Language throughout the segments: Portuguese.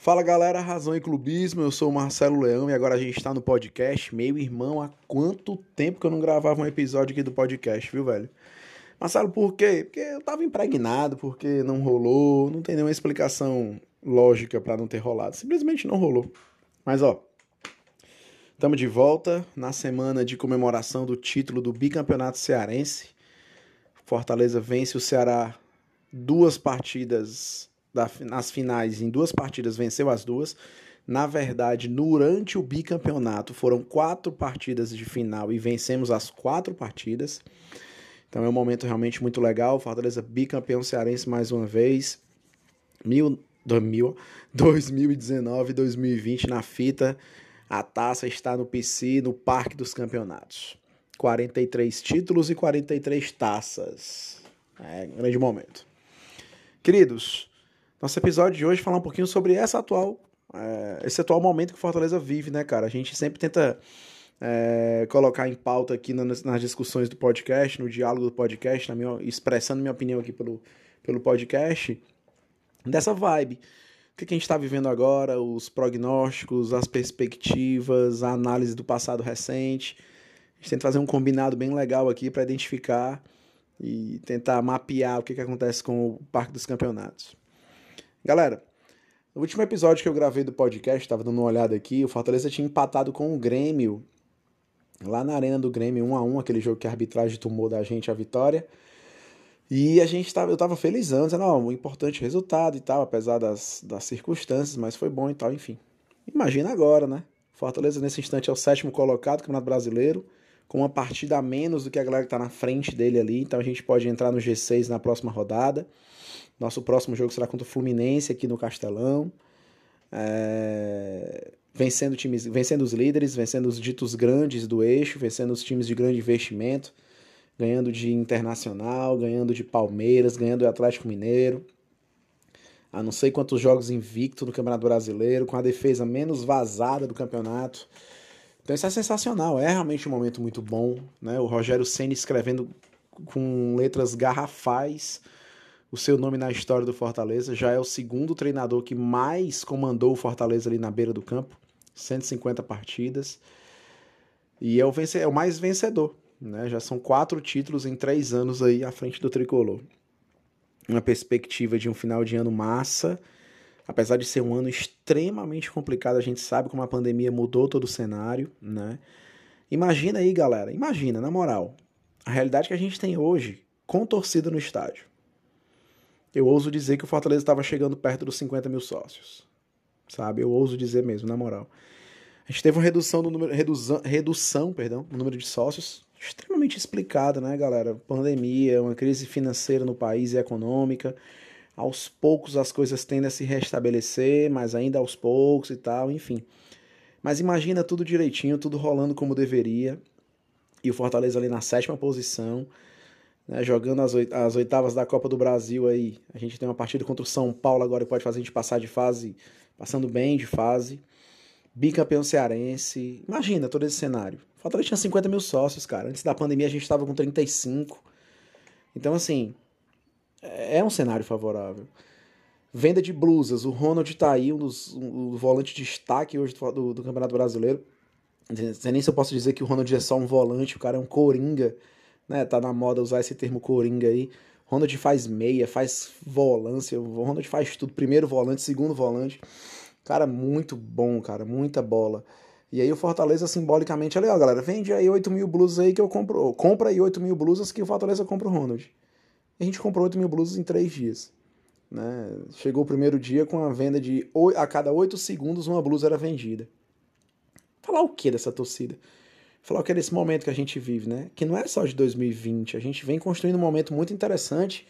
Fala galera, Razão e Clubismo, eu sou o Marcelo Leão e agora a gente está no podcast. Meu irmão, há quanto tempo que eu não gravava um episódio aqui do podcast, viu, velho? Marcelo, por quê? Porque eu tava impregnado, porque não rolou, não tem nenhuma explicação lógica para não ter rolado, simplesmente não rolou. Mas ó, estamos de volta na semana de comemoração do título do bicampeonato cearense. Fortaleza vence o Ceará duas partidas nas finais, em duas partidas, venceu as duas. Na verdade, durante o bicampeonato, foram quatro partidas de final e vencemos as quatro partidas. Então é um momento realmente muito legal. Fortaleza bicampeão cearense mais uma vez. Mil, 2000, 2019 2020 na fita. A taça está no PC, no Parque dos Campeonatos. 43 títulos e 43 taças. É um grande momento. Queridos, nosso episódio de hoje falar um pouquinho sobre essa atual, é, esse atual momento que Fortaleza vive, né, cara? A gente sempre tenta é, colocar em pauta aqui nas, nas, discussões do podcast, no diálogo do podcast, na minha, expressando minha opinião aqui pelo, pelo podcast, dessa vibe. O que, que a gente está vivendo agora, os prognósticos, as perspectivas, a análise do passado recente. A gente tenta fazer um combinado bem legal aqui para identificar e tentar mapear o que, que acontece com o Parque dos Campeonatos. Galera, no último episódio que eu gravei do podcast, estava dando uma olhada aqui, o Fortaleza tinha empatado com o Grêmio, lá na arena do Grêmio, 1 a 1 aquele jogo que a arbitragem tomou da gente a vitória. E a gente tava, eu tava felizão, dizendo, ó, um importante resultado e tal, apesar das, das circunstâncias, mas foi bom e tal, enfim. Imagina agora, né? Fortaleza nesse instante é o sétimo colocado do Campeonato Brasileiro, com uma partida a menos do que a galera que tá na frente dele ali, então a gente pode entrar no G6 na próxima rodada. Nosso próximo jogo será contra o Fluminense aqui no Castelão. É... Vencendo, times, vencendo os líderes, vencendo os ditos grandes do eixo, vencendo os times de grande investimento, ganhando de Internacional, ganhando de Palmeiras, ganhando do Atlético Mineiro. A não sei quantos jogos invicto no Campeonato Brasileiro, com a defesa menos vazada do campeonato. Então isso é sensacional, é realmente um momento muito bom. Né? O Rogério Senna escrevendo com letras garrafais o seu nome na história do Fortaleza. Já é o segundo treinador que mais comandou o Fortaleza ali na beira do campo, 150 partidas. E é o, é o mais vencedor. Né? Já são quatro títulos em três anos aí à frente do tricolor. Uma perspectiva de um final de ano massa. Apesar de ser um ano extremamente complicado, a gente sabe como a pandemia mudou todo o cenário, né? Imagina aí, galera, imagina, na moral, a realidade que a gente tem hoje com torcida no estádio eu ouso dizer que o Fortaleza estava chegando perto dos 50 mil sócios. Sabe? Eu ouso dizer mesmo, na moral. A gente teve uma redução do número, redução, redução perdão, no número de sócios, extremamente explicada, né, galera? Pandemia, uma crise financeira no país e econômica. Aos poucos as coisas tendem a se restabelecer, mas ainda aos poucos e tal, enfim. Mas imagina tudo direitinho, tudo rolando como deveria. E o Fortaleza ali na sétima posição né, jogando as, as oitavas da Copa do Brasil aí. A gente tem uma partida contra o São Paulo agora que pode fazer a gente passar de fase, passando bem de fase. Bicampeão cearense. Imagina todo esse cenário. O Fortaleza tinha 50 mil sócios, cara. Antes da pandemia a gente estava com 35. Então, assim, é, é um cenário favorável. Venda de blusas. O Ronald tá aí, um dos um, um volante de destaque hoje do, do, Campeonato Brasileiro. Nem se eu posso dizer que o Ronald é só um volante, o cara é um coringa né? Tá na moda usar esse termo coringa aí. Ronald faz meia, faz volância, o Ronald faz tudo, primeiro volante, segundo volante. Cara, muito bom, cara, muita bola. E aí o Fortaleza simbolicamente, olha, ó, galera, vende aí 8 mil blusas aí que eu compro. Compra aí 8 mil blusas que o Fortaleza compra o Ronald. A gente comprou 8 mil blusas em 3 dias. Né? Chegou o primeiro dia com a venda de a cada 8 segundos uma blusa era vendida. Falar o que dessa torcida? falar que é desse momento que a gente vive, né? Que não é só de 2020, a gente vem construindo um momento muito interessante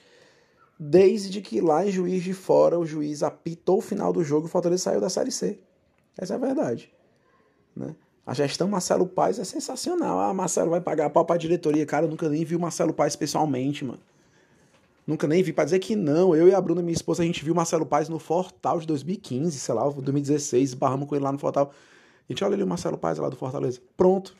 desde que lá em Juiz de Fora o juiz apitou o final do jogo e o Fortaleza saiu da Série C. Essa é a verdade. Né? A gestão Marcelo Paes é sensacional. Ah, Marcelo vai pagar pau pra diretoria. Cara, eu nunca nem vi o Marcelo Paes pessoalmente, mano. Nunca nem vi. Pra dizer que não, eu e a Bruna, minha esposa, a gente viu o Marcelo Paes no Fortal de 2015, sei lá, 2016, barramos com ele lá no Fortal. A gente olha ali o Marcelo Paes lá do Fortaleza. Pronto.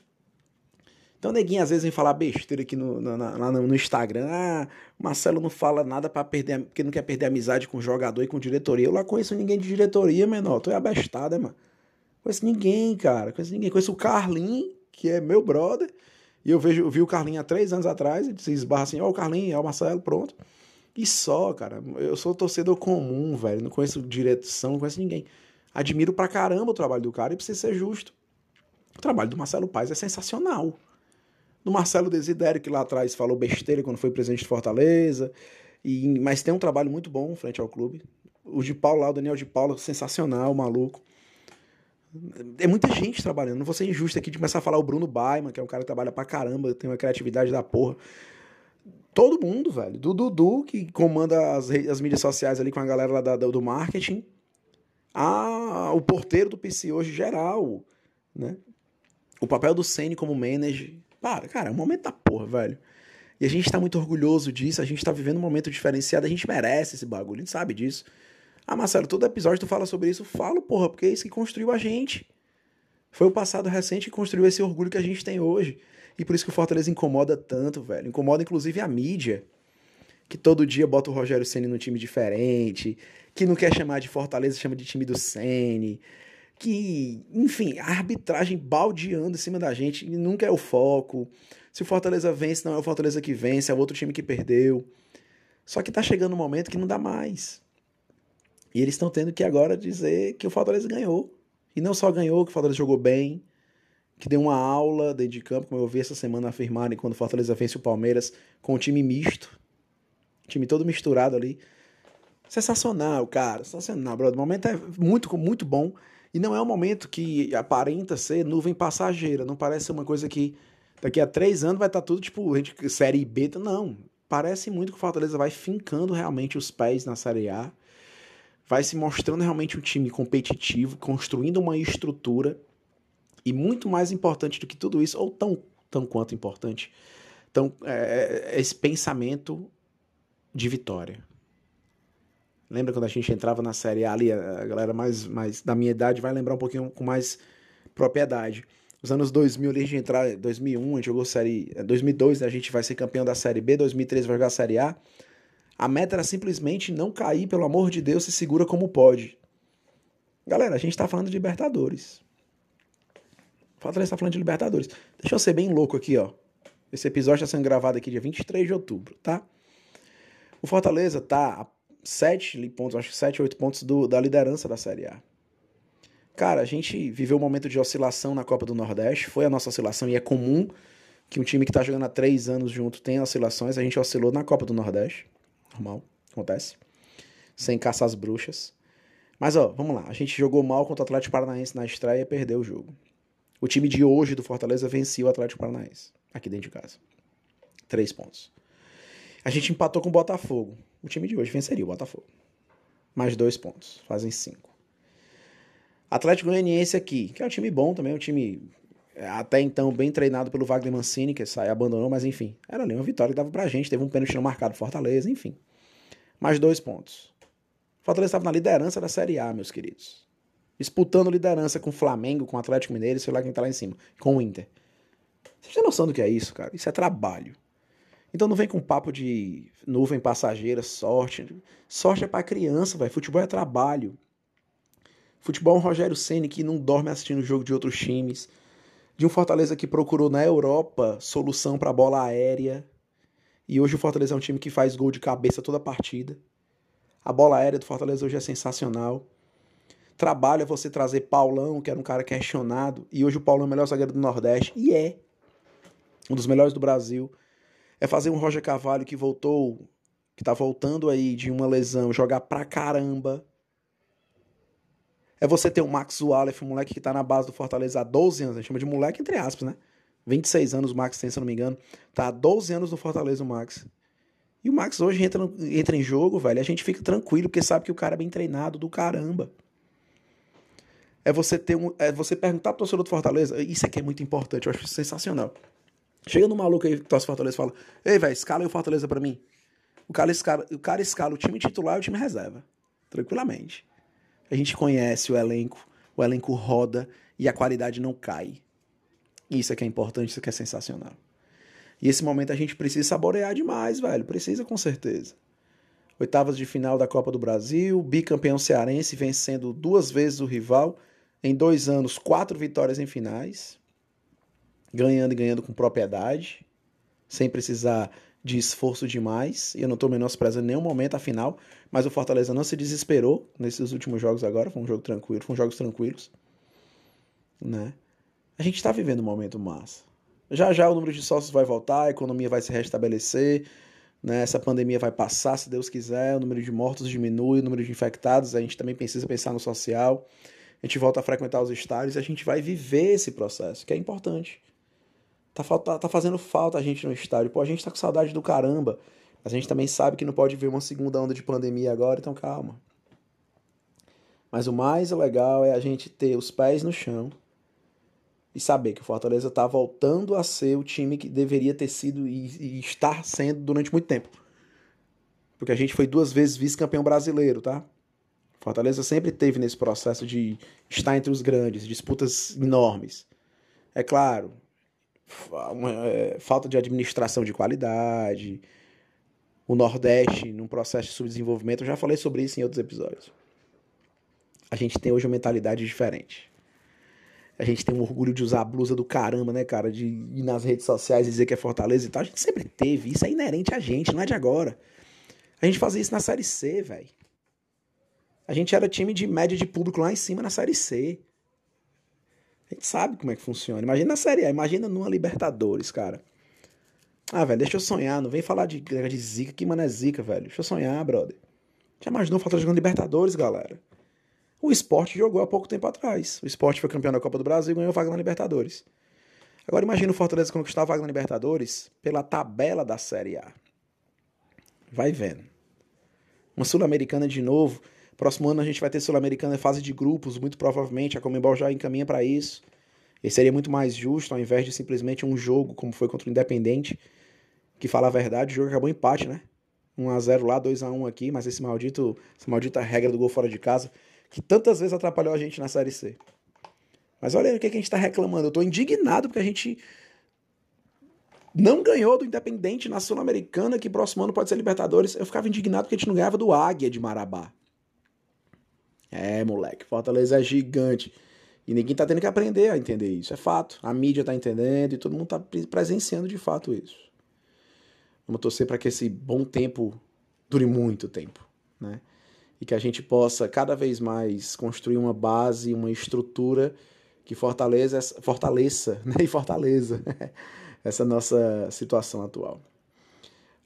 Então, neguinho às vezes vem falar besteira aqui no, no, no, no Instagram. Ah, Marcelo não fala nada para perder, porque não quer perder amizade com o jogador e com diretoria. Eu lá conheço ninguém de diretoria, menor. Tu é abestada, mano. Conheço ninguém, cara. Conheço ninguém. Conheço o Carlin, que é meu brother. E eu, vejo, eu vi o Carlinho há três anos atrás. E se esbarra assim: Ó, oh, o Carlinho, é o Marcelo, pronto. E só, cara. Eu sou torcedor comum, velho. Não conheço direção, não conheço ninguém. Admiro pra caramba o trabalho do cara e precisa ser justo. O trabalho do Marcelo Paz é sensacional do Marcelo Desidério, que lá atrás falou besteira quando foi presidente de Fortaleza, e, mas tem um trabalho muito bom frente ao clube. O de Paulo lá, o Daniel de Paulo, sensacional, maluco. É muita gente trabalhando. Não vou ser injusto aqui de começar a falar o Bruno Baiman, que é um cara que trabalha pra caramba, tem uma criatividade da porra. Todo mundo, velho. Do Dudu, que comanda as, as mídias sociais ali com a galera lá da, do marketing. Ah, o porteiro do PC hoje geral, né? O papel do Sene como manager, para, cara, é um momento da porra, velho. E a gente tá muito orgulhoso disso, a gente tá vivendo um momento diferenciado, a gente merece esse bagulho, a gente sabe disso. Ah, Marcelo, todo episódio tu fala sobre isso, falo, porra, porque é isso que construiu a gente. Foi o passado recente que construiu esse orgulho que a gente tem hoje. E por isso que o Fortaleza incomoda tanto, velho. Incomoda inclusive a mídia, que todo dia bota o Rogério Ceni no time diferente, que não quer chamar de Fortaleza, chama de time do Ceni, que, enfim, a arbitragem baldeando em cima da gente, nunca é o foco. Se o Fortaleza vence, não é o Fortaleza que vence, é o outro time que perdeu. Só que tá chegando um momento que não dá mais. E eles estão tendo que agora dizer que o Fortaleza ganhou. E não só ganhou, que o Fortaleza jogou bem, que deu uma aula dentro de campo, como eu vi essa semana afirmarem quando o Fortaleza vence o Palmeiras com o time misto. time todo misturado ali. Sensacional, cara. Sensacional, brother. O momento é muito, muito bom. E não é um momento que aparenta ser nuvem passageira. Não parece ser uma coisa que daqui a três anos vai estar tá tudo tipo gente, série B. Não. Parece muito que o Fortaleza vai fincando realmente os pés na série A. Vai se mostrando realmente um time competitivo, construindo uma estrutura. E muito mais importante do que tudo isso, ou tão, tão quanto importante, tão, é, é esse pensamento de vitória. Lembra quando a gente entrava na Série A ali, a galera mais, mais da minha idade vai lembrar um pouquinho com mais propriedade. Os anos 2000 ali, a gente entrar, 2001 a gente jogou Série... 2002 né, a gente vai ser campeão da Série B, 2003 vai jogar a Série A. A meta era simplesmente não cair, pelo amor de Deus, se segura como pode. Galera, a gente tá falando de Libertadores. Fortaleza tá falando de Libertadores. Deixa eu ser bem louco aqui, ó. Esse episódio está sendo gravado aqui dia 23 de outubro, tá? O Fortaleza tá 7 pontos, acho que 7, 8 pontos do, da liderança da Série A. Cara, a gente viveu um momento de oscilação na Copa do Nordeste, foi a nossa oscilação e é comum que um time que está jogando há 3 anos junto tenha oscilações. A gente oscilou na Copa do Nordeste, normal, acontece, sem caçar as bruxas. Mas ó, vamos lá, a gente jogou mal contra o Atlético Paranaense na estreia e perdeu o jogo. O time de hoje do Fortaleza venceu o Atlético Paranaense, aqui dentro de casa. Três pontos. A gente empatou com o Botafogo o time de hoje venceria o Botafogo. Mais dois pontos, fazem cinco. Atlético Goianiense aqui, que é um time bom também, um time é, até então bem treinado pelo Wagner Mancini, que saiu abandonou, mas enfim, era ali uma vitória que dava pra gente, teve um pênalti não marcado Fortaleza, enfim. Mais dois pontos. Fortaleza estava na liderança da Série A, meus queridos. Disputando liderança com o Flamengo, com o Atlético Mineiro, sei lá quem tá lá em cima, com o Inter. Vocês têm noção do que é isso, cara? Isso é trabalho. Então não vem com papo de nuvem passageira, sorte. Sorte é para criança, vai. Futebol é trabalho. Futebol é um Rogério Ceni que não dorme assistindo o jogo de outros times. De um Fortaleza que procurou na Europa solução para bola aérea. E hoje o Fortaleza é um time que faz gol de cabeça toda a partida. A bola aérea do Fortaleza hoje é sensacional. Trabalho é você trazer Paulão, que era um cara questionado, e hoje o Paulão é o melhor zagueiro do Nordeste, e é um dos melhores do Brasil. É fazer um Roger Carvalho que voltou, que tá voltando aí de uma lesão, jogar pra caramba. É você ter o Max Wallace, um moleque que tá na base do Fortaleza há 12 anos. A gente chama de moleque entre aspas, né? 26 anos o Max tem, se eu não me engano. Tá há 12 anos no Fortaleza o Max. E o Max hoje entra, entra em jogo, velho. A gente fica tranquilo, porque sabe que o cara é bem treinado do caramba. É você ter um. É você perguntar pro torcedor do Fortaleza. Isso aqui é muito importante, eu acho sensacional. Chega no maluco aí que torce Fortaleza e fala: Ei, velho, escala aí o Fortaleza pra mim. O cara, escala, o cara escala o time titular e o time reserva. Tranquilamente. A gente conhece o elenco, o elenco roda e a qualidade não cai. Isso é que é importante, isso é que é sensacional. E esse momento a gente precisa saborear demais, velho. Precisa com certeza. Oitavas de final da Copa do Brasil, bicampeão cearense vencendo duas vezes o rival. Em dois anos, quatro vitórias em finais. Ganhando e ganhando com propriedade. Sem precisar de esforço demais. E eu não estou menosprezando nenhum momento a final. Mas o Fortaleza não se desesperou nesses últimos jogos agora. Foi um jogo tranquilo, foram jogos tranquilos. Né? A gente está vivendo um momento massa. Já já o número de sócios vai voltar, a economia vai se restabelecer, né? essa pandemia vai passar, se Deus quiser, o número de mortos diminui, o número de infectados, a gente também precisa pensar no social, a gente volta a frequentar os estádios, a gente vai viver esse processo, que é importante. Tá, falta, tá fazendo falta a gente no estádio. Pô, a gente tá com saudade do caramba. A gente também sabe que não pode vir uma segunda onda de pandemia agora, então calma. Mas o mais legal é a gente ter os pés no chão, e saber que o Fortaleza está voltando a ser o time que deveria ter sido e, e estar sendo durante muito tempo. Porque a gente foi duas vezes vice-campeão brasileiro, tá? Fortaleza sempre teve nesse processo de estar entre os grandes, disputas enormes. É claro, é, falta de administração de qualidade, o Nordeste num processo de subdesenvolvimento, eu já falei sobre isso em outros episódios. A gente tem hoje uma mentalidade diferente. A gente tem um orgulho de usar a blusa do caramba, né, cara? De ir nas redes sociais e dizer que é Fortaleza e tal. A gente sempre teve. Isso é inerente a gente, não é de agora. A gente fazia isso na Série C, velho. A gente era time de média de público lá em cima na Série C. A gente sabe como é que funciona. Imagina na Série A, imagina numa Libertadores, cara. Ah, velho, deixa eu sonhar. Não vem falar de, de zica. Que mano é zica, velho? Deixa eu sonhar, brother. Já imaginou o jogando Libertadores, galera? O esporte jogou há pouco tempo atrás. O esporte foi campeão da Copa do Brasil e ganhou vaga na Libertadores. Agora imagina o Fortaleza conquistar a vaga na Libertadores pela tabela da Série A. Vai vendo. Uma Sul-Americana de novo. Próximo ano a gente vai ter Sul-Americana em fase de grupos, muito provavelmente. A Comembol já encaminha para isso. E seria muito mais justo, ao invés de simplesmente um jogo, como foi contra o Independente, que fala a verdade, o jogo acabou em empate, né? 1x0 lá, 2x1 aqui, mas esse maldito, essa maldita regra do gol fora de casa que tantas vezes atrapalhou a gente na Série C. Mas olha aí o que a gente está reclamando. Eu estou indignado porque a gente não ganhou do Independente na Sul-Americana, que próximo ano pode ser Libertadores. Eu ficava indignado porque a gente não ganhava do Águia de Marabá. É, moleque, Fortaleza é gigante. E ninguém tá tendo que aprender a entender isso. É fato. A mídia tá entendendo e todo mundo tá presenciando de fato isso. Vamos torcer para que esse bom tempo dure muito tempo, né? E que a gente possa cada vez mais construir uma base, uma estrutura que fortaleça, fortaleça né? e fortaleza essa nossa situação atual.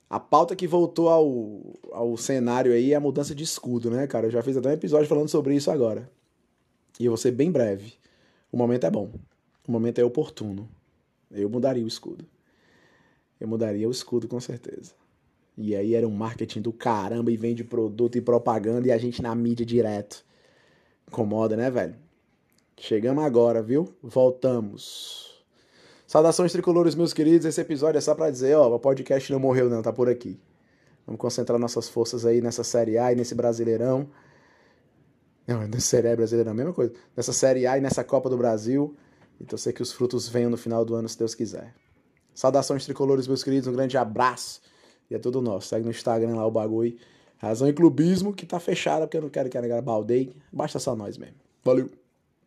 A pauta que voltou ao, ao cenário aí é a mudança de escudo, né, cara? Eu já fiz até um episódio falando sobre isso agora. E eu vou ser bem breve. O momento é bom. O momento é oportuno. Eu mudaria o escudo. Eu mudaria o escudo com certeza. E aí era um marketing do caramba e vende produto e propaganda e a gente na mídia direto. Incomoda, né, velho? Chegamos agora, viu? Voltamos. Saudações tricolores, meus queridos. Esse episódio é só pra dizer, ó, o podcast não morreu não, tá por aqui. Vamos concentrar nossas forças aí nessa Série A e nesse Brasileirão. Não, nessa Série A Brasileirão, a mesma coisa. Nessa Série A e nessa Copa do Brasil. Então sei que os frutos venham no final do ano, se Deus quiser. Saudações tricolores, meus queridos. Um grande abraço. E é tudo nosso. Segue no Instagram lá o bagulho. Razão e Clubismo, que tá fechada, porque eu não quero que a negada baldeie. Basta só nós mesmo. Valeu!